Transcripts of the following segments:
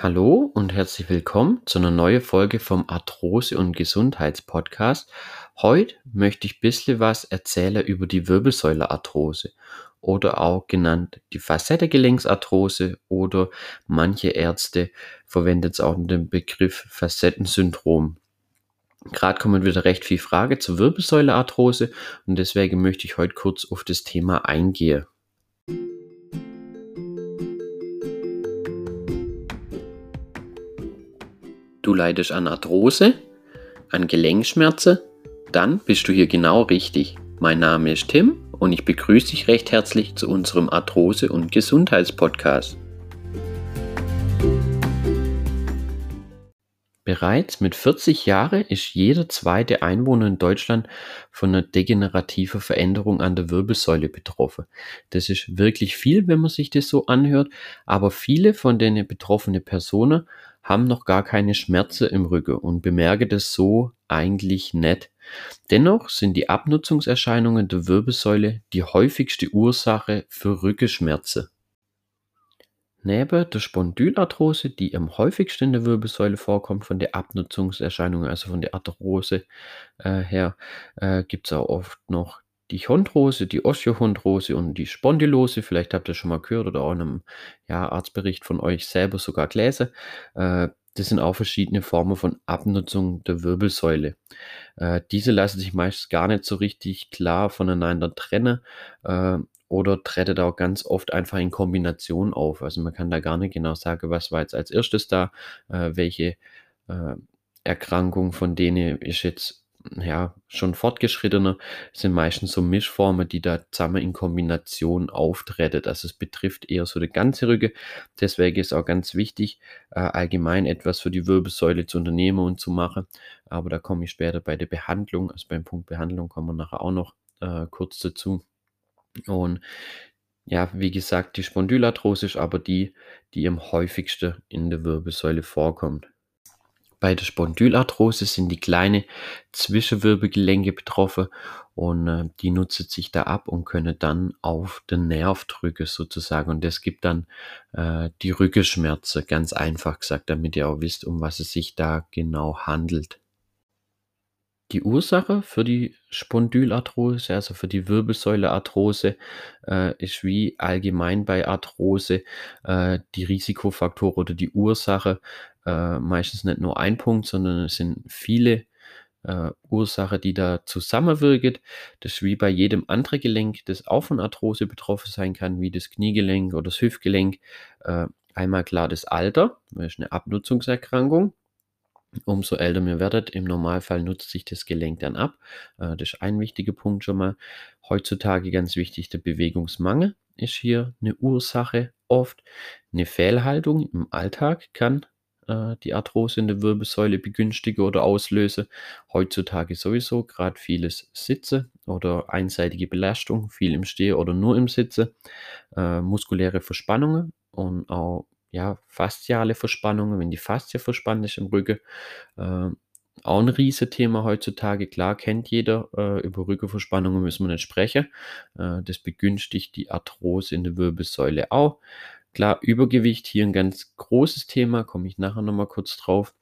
Hallo und herzlich willkommen zu einer neuen Folge vom Arthrose- und Gesundheitspodcast. Heute möchte ich ein bisschen was erzählen über die Wirbelsäulearthrose oder auch genannt die Facettengelenksarthrose oder manche Ärzte verwenden jetzt auch den Begriff Facettensyndrom. Gerade kommen wieder recht viele Fragen zur Wirbelsäulearthrose und deswegen möchte ich heute kurz auf das Thema eingehen. Leidest an Arthrose, an Gelenkschmerzen, dann bist du hier genau richtig. Mein Name ist Tim und ich begrüße dich recht herzlich zu unserem Arthrose- und Gesundheitspodcast. Bereits mit 40 Jahren ist jeder zweite Einwohner in Deutschland von einer degenerativen Veränderung an der Wirbelsäule betroffen. Das ist wirklich viel, wenn man sich das so anhört, aber viele von den betroffenen Personen haben noch gar keine Schmerzen im Rücken und bemerken das so eigentlich nicht. Dennoch sind die Abnutzungserscheinungen der Wirbelsäule die häufigste Ursache für Rückenschmerzen. Neben der Spondylarthrose, die am häufigsten in der Wirbelsäule vorkommt, von der Abnutzungserscheinungen, also von der Arthrose äh, her, äh, gibt es auch oft noch die Chondrose, die Osteochondrose und die Spondylose. Vielleicht habt ihr schon mal gehört oder auch in einem ja, Arztbericht von euch selber sogar gelesen. Äh, das sind auch verschiedene Formen von Abnutzung der Wirbelsäule. Äh, diese lassen sich meist gar nicht so richtig klar voneinander trennen äh, oder treten auch ganz oft einfach in Kombination auf. Also man kann da gar nicht genau sagen, was war jetzt als erstes da, äh, welche äh, Erkrankung von denen ist jetzt ja, schon fortgeschrittener sind meistens so Mischformen, die da zusammen in Kombination auftreten. Also es betrifft eher so die ganze Rücken. Deswegen ist auch ganz wichtig, äh, allgemein etwas für die Wirbelsäule zu unternehmen und zu machen. Aber da komme ich später bei der Behandlung, also beim Punkt Behandlung kommen wir nachher auch noch äh, kurz dazu. Und ja, wie gesagt, die Spondylarthrose ist aber die, die am häufigsten in der Wirbelsäule vorkommt. Bei der Spondylarthrose sind die kleinen Zwischenwirbelgelenke betroffen und äh, die nutzen sich da ab und können dann auf den Nerv drücken sozusagen. Und das gibt dann äh, die Rückenschmerzen, ganz einfach gesagt, damit ihr auch wisst, um was es sich da genau handelt. Die Ursache für die Spondylarthrose, also für die Wirbelsäulearthrose, äh, ist wie allgemein bei Arthrose äh, die Risikofaktor oder die Ursache äh, meistens nicht nur ein Punkt, sondern es sind viele äh, Ursachen, die da zusammenwirken. Das ist wie bei jedem anderen Gelenk, das auch von Arthrose betroffen sein kann, wie das Kniegelenk oder das Hüftgelenk. Äh, einmal klar das Alter, das ist eine Abnutzungserkrankung. Umso älter wir werdet, im Normalfall nutzt sich das Gelenk dann ab. Äh, das ist ein wichtiger Punkt schon mal. Heutzutage ganz wichtig, der Bewegungsmangel ist hier eine Ursache oft. Eine Fehlhaltung im Alltag kann äh, die Arthrose in der Wirbelsäule begünstigen oder auslösen. Heutzutage sowieso gerade vieles Sitze oder einseitige Belastung, viel im Stehen oder nur im Sitze. Äh, muskuläre Verspannungen und auch ja, fasziale Verspannungen, wenn die Faszie verspannt ist im Rücken. Äh, auch ein Riesenthema heutzutage, klar kennt jeder, äh, über Rückenverspannungen müssen wir nicht sprechen. Äh, das begünstigt die Arthrose in der Wirbelsäule auch. Klar, Übergewicht hier ein ganz großes Thema, komme ich nachher nochmal kurz drauf.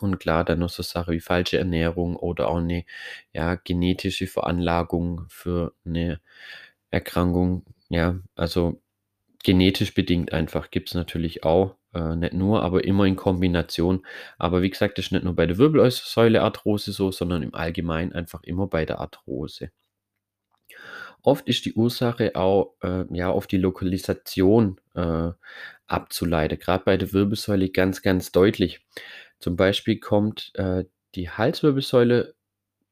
Und klar, dann noch so Sachen wie falsche Ernährung oder auch eine ja, genetische Veranlagung für eine Erkrankung. Ja, also genetisch bedingt einfach gibt es natürlich auch. Äh, nicht nur, aber immer in Kombination. Aber wie gesagt, das ist nicht nur bei der Wirbelsäulearthrose so, sondern im Allgemeinen einfach immer bei der Arthrose. Oft ist die Ursache auch äh, ja, auf die Lokalisation äh, abzuleiten, gerade bei der Wirbelsäule ganz, ganz deutlich. Zum Beispiel kommt äh, die Halswirbelsäule,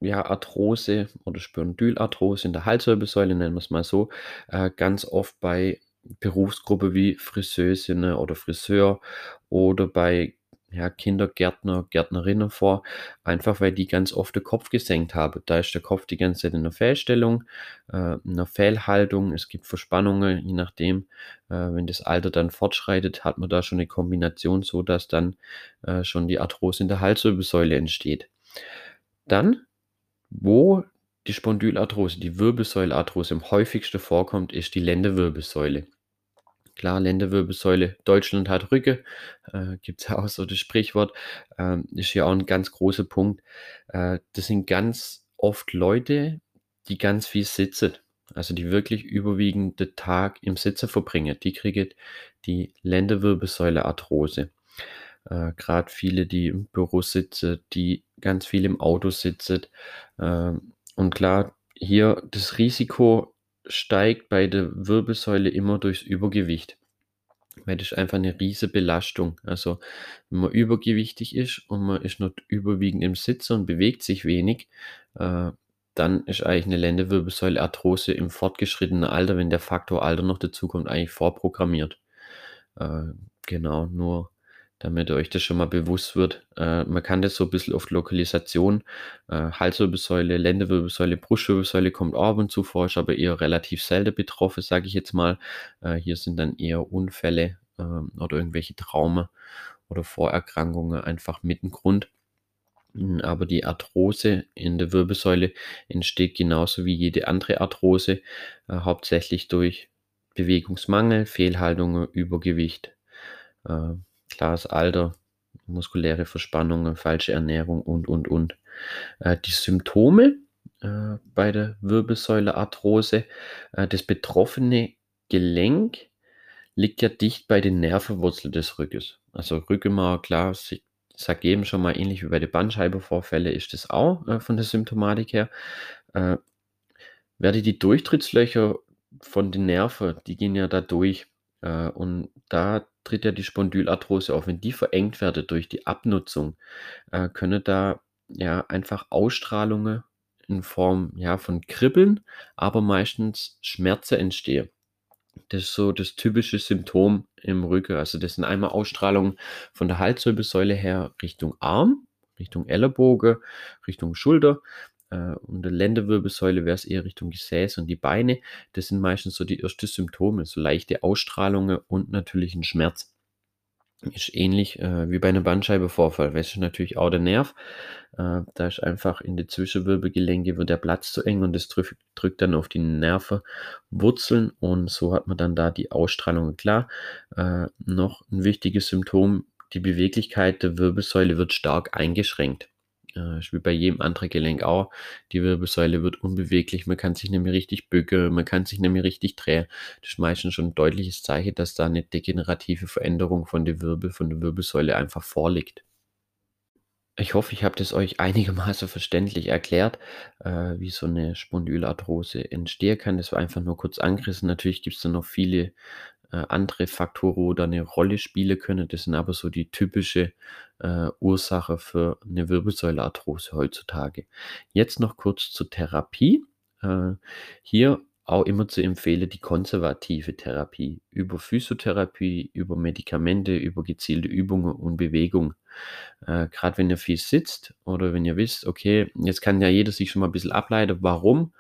ja, Arthrose oder Spondylarthrose in der Halswirbelsäule, nennen wir es mal so, äh, ganz oft bei Berufsgruppe wie Friseursinne oder Friseur oder bei ja, Kindergärtner, Gärtnerinnen vor, einfach weil die ganz oft den Kopf gesenkt haben. Da ist der Kopf die ganze Zeit in einer Fehlstellung, äh, in einer Fehlhaltung. Es gibt Verspannungen, je nachdem, äh, wenn das Alter dann fortschreitet, hat man da schon eine Kombination, so dass dann äh, schon die Arthrose in der Halswirbelsäule entsteht. Dann, wo die Spondylarthrose, die Wirbelsäulearthrose am häufigsten vorkommt, ist die Lendenwirbelsäule. Klar, Lendenwirbelsäule, Deutschland hat Rücke, äh, gibt es ja auch so das Sprichwort, ähm, ist ja auch ein ganz großer Punkt. Äh, das sind ganz oft Leute, die ganz viel sitzen, also die wirklich überwiegend den Tag im Sitzen verbringen. Die kriegen die Lendenwirbelsäule-Arthrose. Äh, Gerade viele, die im Büro sitzen, die ganz viel im Auto sitzen. Äh, und klar, hier das Risiko steigt bei der Wirbelsäule immer durchs Übergewicht. Weil das ist einfach eine riesige Belastung. Also, wenn man übergewichtig ist und man ist noch überwiegend im Sitzen und bewegt sich wenig, äh, dann ist eigentlich eine Lendenwirbelsäule-Arthrose im fortgeschrittenen Alter, wenn der Faktor Alter noch dazukommt, eigentlich vorprogrammiert. Äh, genau, nur damit euch das schon mal bewusst wird. Äh, man kann das so ein bisschen auf Lokalisation, äh, Halswirbelsäule, Lendenwirbelsäule, Brustwirbelsäule kommt auch ab und zu vor, ist aber eher relativ selten betroffen, sage ich jetzt mal. Äh, hier sind dann eher Unfälle ähm, oder irgendwelche Traumen oder Vorerkrankungen einfach mit dem Grund. Hm, aber die Arthrose in der Wirbelsäule entsteht genauso wie jede andere Arthrose, äh, hauptsächlich durch Bewegungsmangel, Fehlhaltungen, Übergewicht. Klares Alter, muskuläre Verspannungen, falsche Ernährung und, und, und. Äh, die Symptome äh, bei der Wirbelsäulearthrose, äh, das betroffene Gelenk liegt ja dicht bei den Nervenwurzeln des Rückes. Also Rückenmark, klar, ich sage eben schon mal, ähnlich wie bei den Bandscheibenvorfällen ist das auch äh, von der Symptomatik her. Äh, werde die Durchtrittslöcher von den Nerven, die gehen ja da durch. Äh, und da tritt ja die Spondylarthrose auf. Wenn die verengt werden durch die Abnutzung, äh, können da ja einfach Ausstrahlungen in Form ja, von Kribbeln, aber meistens Schmerzen entstehen. Das ist so das typische Symptom im Rücken. Also das sind einmal Ausstrahlungen von der Halswirbelsäule her Richtung Arm, Richtung Ellenbogen, Richtung Schulter. Äh, und der Lendenwirbelsäule wäre es eher Richtung Gesäß und die Beine. Das sind meistens so die ersten Symptome, so leichte Ausstrahlungen und natürlich ein Schmerz. Ist ähnlich äh, wie bei einem Bandscheibenvorfall. Das ist natürlich auch der Nerv. Äh, da ist einfach in die Zwischenwirbelgelenke wird der Platz zu eng und das drückt, drückt dann auf die Nervenwurzeln und so hat man dann da die Ausstrahlung. Klar, äh, noch ein wichtiges Symptom, die Beweglichkeit der Wirbelsäule wird stark eingeschränkt. Äh, wie bei jedem anderen Gelenk auch. Die Wirbelsäule wird unbeweglich, man kann sich mehr richtig bücken, man kann sich mehr richtig drehen. Das ist meistens schon ein deutliches Zeichen, dass da eine degenerative Veränderung von der Wirbel, von der Wirbelsäule einfach vorliegt. Ich hoffe, ich habe das euch einigermaßen verständlich erklärt, äh, wie so eine Spondylarthrose entstehen kann. Das war einfach nur kurz angerissen. Natürlich gibt es da noch viele äh, andere Faktoren, da eine Rolle spielen können. Das sind aber so die typische äh, Ursache für eine Wirbelsäulearthrose heutzutage. Jetzt noch kurz zur Therapie. Äh, hier auch immer zu empfehlen die konservative Therapie über Physiotherapie, über Medikamente, über gezielte Übungen und Bewegung. Äh, Gerade wenn ihr viel sitzt oder wenn ihr wisst, okay, jetzt kann ja jeder sich schon mal ein bisschen ableiten, warum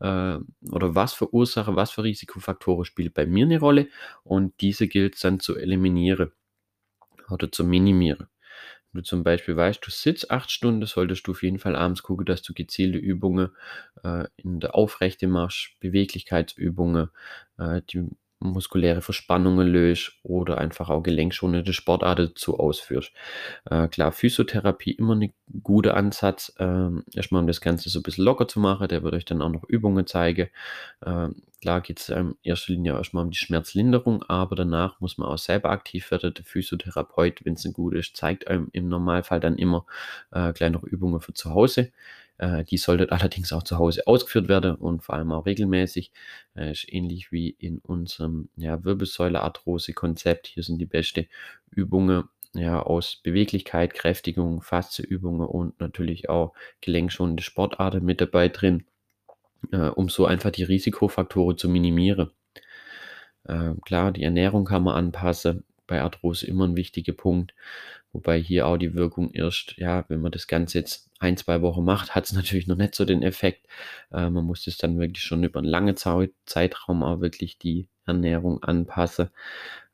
äh, oder was für Ursache, was für Risikofaktoren spielt bei mir eine Rolle und diese gilt es dann zu eliminieren oder zu minimieren. Wenn du zum Beispiel weißt, du sitzt acht Stunden, solltest du auf jeden Fall abends gucken, dass du gezielte Übungen äh, in der Aufrechte machst, Beweglichkeitsübungen, äh, die muskuläre Verspannungen löst oder einfach auch gelenkschonende Sportarten dazu ausführst. Äh, klar, Physiotherapie immer ein guter Ansatz, äh, erstmal um das Ganze so ein bisschen locker zu machen. Der wird euch dann auch noch Übungen zeigen. Äh, klar geht es in erster Linie erstmal um die Schmerzlinderung, aber danach muss man auch selber aktiv werden. Der Physiotherapeut, wenn es gut ist, zeigt einem im Normalfall dann immer äh, gleich noch Übungen für zu Hause. Äh, die sollte allerdings auch zu Hause ausgeführt werden und vor allem auch regelmäßig. Äh, ist ähnlich wie in unserem ja, Wirbelsäule-Arthrose-Konzept. Hier sind die besten Übungen ja, aus Beweglichkeit, Kräftigung, Faszeübungen und natürlich auch gelenkschonende Sportarten mit dabei drin, äh, um so einfach die Risikofaktoren zu minimieren. Äh, klar, die Ernährung kann man anpassen. Bei Arthrose immer ein wichtiger Punkt. Wobei hier auch die Wirkung erst, ja, wenn man das Ganze jetzt ein, zwei Wochen macht, hat es natürlich noch nicht so den Effekt. Äh, man muss es dann wirklich schon über einen langen Zeitraum auch wirklich die Ernährung anpassen.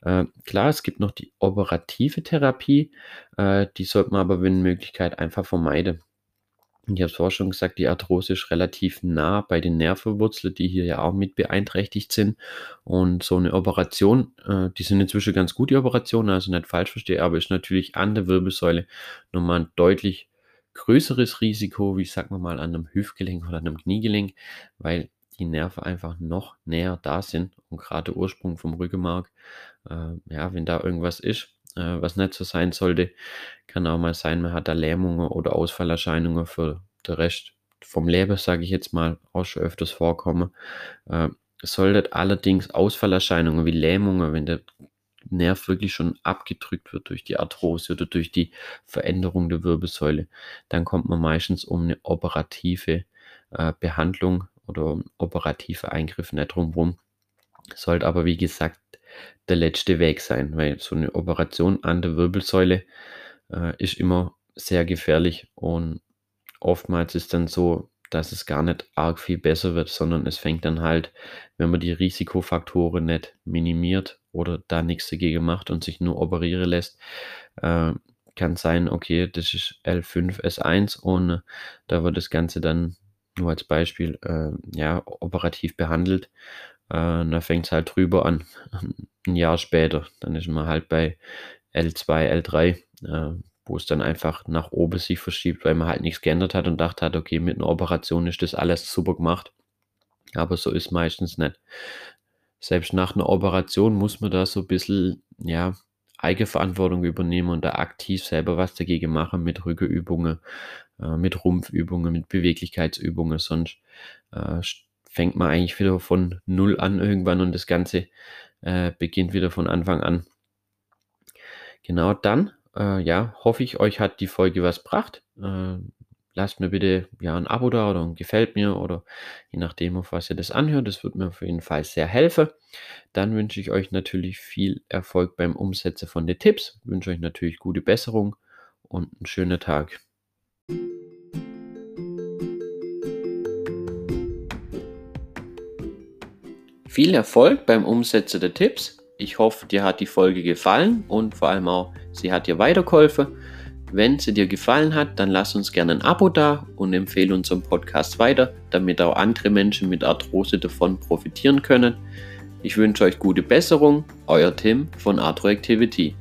Äh, klar, es gibt noch die operative Therapie, äh, die sollte man aber, wenn Möglichkeit, einfach vermeiden. ich habe es vorher schon gesagt, die Arthrose ist relativ nah bei den Nervenwurzeln, die hier ja auch mit beeinträchtigt sind. Und so eine Operation, äh, die sind inzwischen ganz gut, die Operationen, also nicht falsch verstehe, aber ist natürlich an der Wirbelsäule nochmal deutlich größeres Risiko, wie sagen wir mal, an einem Hüftgelenk oder einem Kniegelenk, weil die Nerven einfach noch näher da sind und gerade der Ursprung vom Rückenmark, äh, ja, wenn da irgendwas ist, äh, was nicht so sein sollte, kann auch mal sein, man hat da Lähmungen oder Ausfallerscheinungen für den Rest vom Leben, sage ich jetzt mal, auch schon öfters vorkommen. Äh, sollte allerdings Ausfallerscheinungen wie Lähmungen, wenn der Nerv wirklich schon abgedrückt wird durch die Arthrose oder durch die Veränderung der Wirbelsäule, dann kommt man meistens um eine operative äh, Behandlung oder um operative Eingriffe nicht drumherum. Sollte aber, wie gesagt, der letzte Weg sein, weil so eine Operation an der Wirbelsäule äh, ist immer sehr gefährlich und oftmals ist dann so, dass es gar nicht arg viel besser wird, sondern es fängt dann halt, wenn man die Risikofaktoren nicht minimiert oder da nichts dagegen macht und sich nur operieren lässt, äh, kann sein, okay, das ist L5, S1 und da wird das Ganze dann nur als Beispiel äh, ja, operativ behandelt. Äh, da fängt es halt drüber an, ein Jahr später. Dann ist man halt bei L2, L3, äh, wo es dann einfach nach oben sich verschiebt, weil man halt nichts geändert hat und dachte hat, okay, mit einer Operation ist das alles super gemacht. Aber so ist meistens nicht. Selbst nach einer Operation muss man da so ein bisschen, ja, Eigenverantwortung übernehmen und da aktiv selber was dagegen machen mit Rückenübungen, äh, mit Rumpfübungen, mit Beweglichkeitsübungen. Sonst äh, fängt man eigentlich wieder von Null an irgendwann und das Ganze äh, beginnt wieder von Anfang an. Genau dann, äh, ja, hoffe ich, euch hat die Folge was gebracht. Äh, lasst mir bitte ja ein Abo da oder ein Gefällt mir oder je nachdem, auf was ihr das anhört. Das wird mir auf jeden Fall sehr helfen. Dann wünsche ich euch natürlich viel Erfolg beim Umsetzen von den Tipps. Wünsche euch natürlich gute Besserung und einen schönen Tag. Viel Erfolg beim Umsetzen der Tipps. Ich hoffe, dir hat die Folge gefallen und vor allem auch, sie hat dir weitergeholfen. Wenn sie dir gefallen hat, dann lass uns gerne ein Abo da und empfehle unseren Podcast weiter, damit auch andere Menschen mit Arthrose davon profitieren können. Ich wünsche euch gute Besserung, euer Tim von Arthroactivity.